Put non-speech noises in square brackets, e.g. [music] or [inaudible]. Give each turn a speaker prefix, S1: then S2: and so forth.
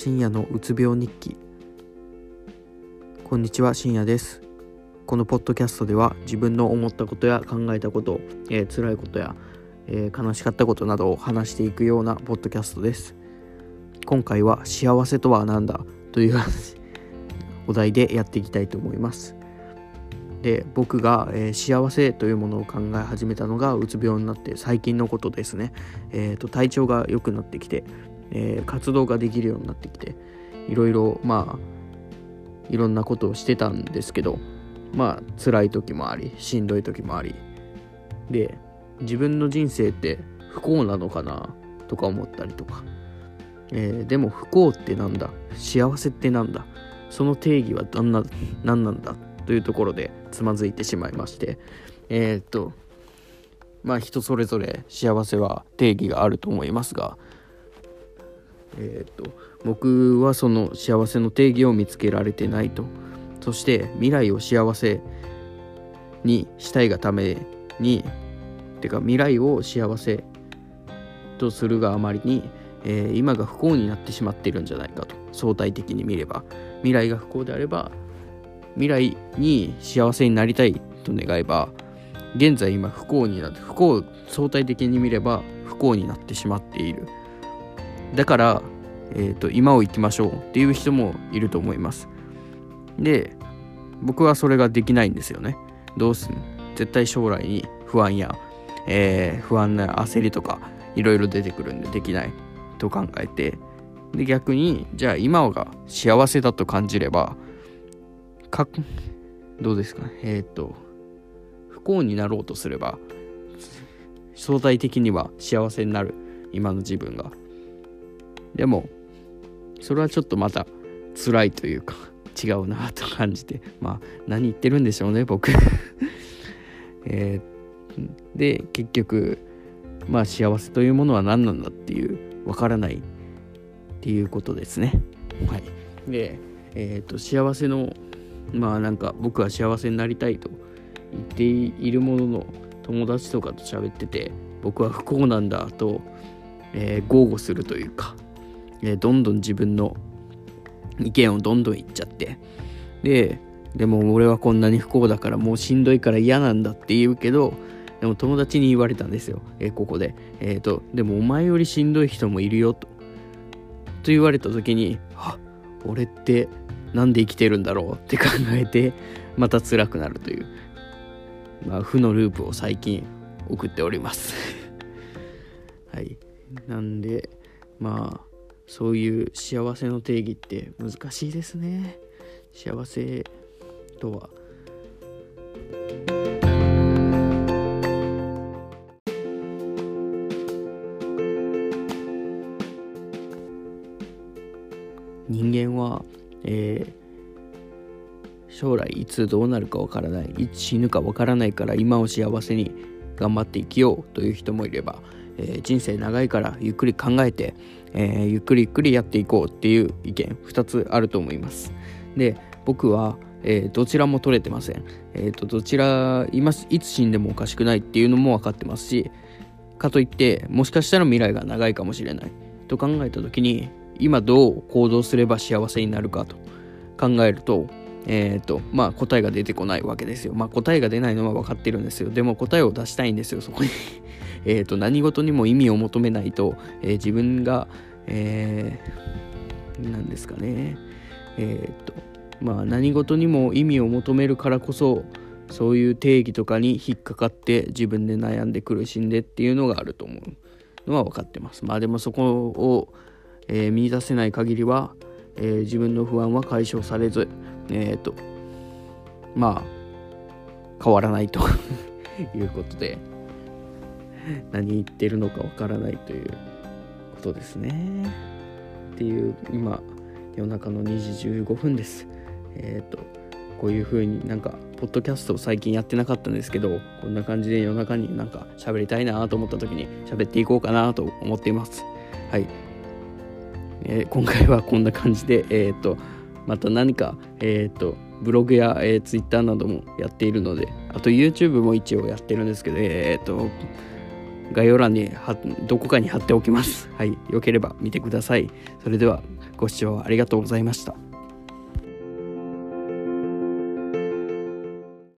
S1: 深夜のうつ病日記。こんにちは深夜です。このポッドキャストでは自分の思ったことや考えたこと、えー、辛いことや、えー、悲しかったことなどを話していくようなポッドキャストです。今回は幸せとは何だ？というお題でやっていきたいと思います。で僕が、えー、幸せというものを考え始めたのがうつ病になって最近のことですね、えーと、体調が良くなってきて、えー、活動ができるようになってきていろいろまあいろんなことをしてたんですけどまあ辛い時もありしんどい時もあり。で自分の人生って不幸なのかなとか思ったりとか、えー、でも不幸ってなんだ？幸せってなんだ？その定義は何な何なんだ？というところでつまずいてしまいまして。えー、っとまあ人それぞれ幸せは定義があると思いますがえー、っと僕はその幸せの定義を見つけられてないと。そして未来を幸せにしたいがためにてか未来を幸せとするがあまりに、えー、今が不幸になってしまっているんじゃないかと。相対的に見れば。未来が不幸であれば未来に幸せになりたいと願えば現在今不幸になって不幸相対的に見れば不幸になってしまっている。だから、えーと、今を生きましょうっていう人もいると思います。で僕はそれができないんですよね。どうすん？絶対将来に不安や、えー、不安な焦りとかいろいろ出てくるんでできないと考えて。で逆にじゃあ今が幸せだと感じればかどうですか？えっ、ー、と不幸になろうとすれば相対的には幸せになる。今の自分が。でもそれはちょっとまた辛いというか違うなと感じてまあ何言ってるんでしょうね僕。[laughs] えー、で結局まあ幸せというものは何なんだっていうわからないっていうことですね。はい。でえ、ー、と幸せのまあなんか僕は幸せになりたいと言っているものの友達とかと喋ってて僕は不幸なんだと、えー、豪語するというか、え、どんどん自分の意見をどんどん言っちゃって。ででも俺はこんなに不幸だからもうしんどいから嫌なんだって言うけどでも友達に言われたんですよ、え、ここで。えっ、ー、と、でもお前よりしんどい人もいるよと。と言われた時に、あ俺ってなんで生きてるんだろうって考えてまた辛くなるという、まあ、負のループを最近送っております。[laughs] はい。なんでまあそういう幸せの定義って難しいですね。幸せとは。人間はえー、将来いつどうなるかわからない。いつ死ぬかわからないから今を幸せに頑張って生きようという人もいれば、えー、人生長いからゆっくり考えて、えー、ゆっくりゆっくりやっていこうっていう意見2つあると思います。で僕は、えー、どちらも取れてません、えーと、どちら今いつ死んでもおかしくないっていうのも分かってますしかといってもしかしたら未来が長いかもしれない。と考えた時に今どう行動すれば幸せになるかと考えると、えっ、ー、と、まあ答えが出てこないわけですよ。まあ答えが出ないのは分かってるんですよ。でも答えを出したいんですよ、そこに [laughs] えっと、何事にも意味を求めないと、えー、自分が、えー、何ですかね、えっ、と、まあ何事にも意味を求めるからこそ、そういう定義とかに引っかかって自分で悩んで苦しんでっていうのがあると思うのは分かってます。まあでもそこをえー、見出せない限りは、えー、自分の不安は解消されず、えっ、と、まあ、変わらないと [laughs] いうことで、何言ってるのかわからないということですね。っていう、今、夜中の2時15分です。えっ、と、こういう風になんか、ポッドキャストを最近やってなかったんですけど、こんな感じで夜中になんか喋りたいなと思った時に喋っていこうかなと思っています。はい。えー、今回はこんな感じで、えーと、また何か、えーと、ブログや、えー、Twitter などもやっているのであと YouTube も一応やってるんですけど、えーと、概要欄にどこかに貼っておきます。はい、よければ見てください。それではご視聴ありがとうございました。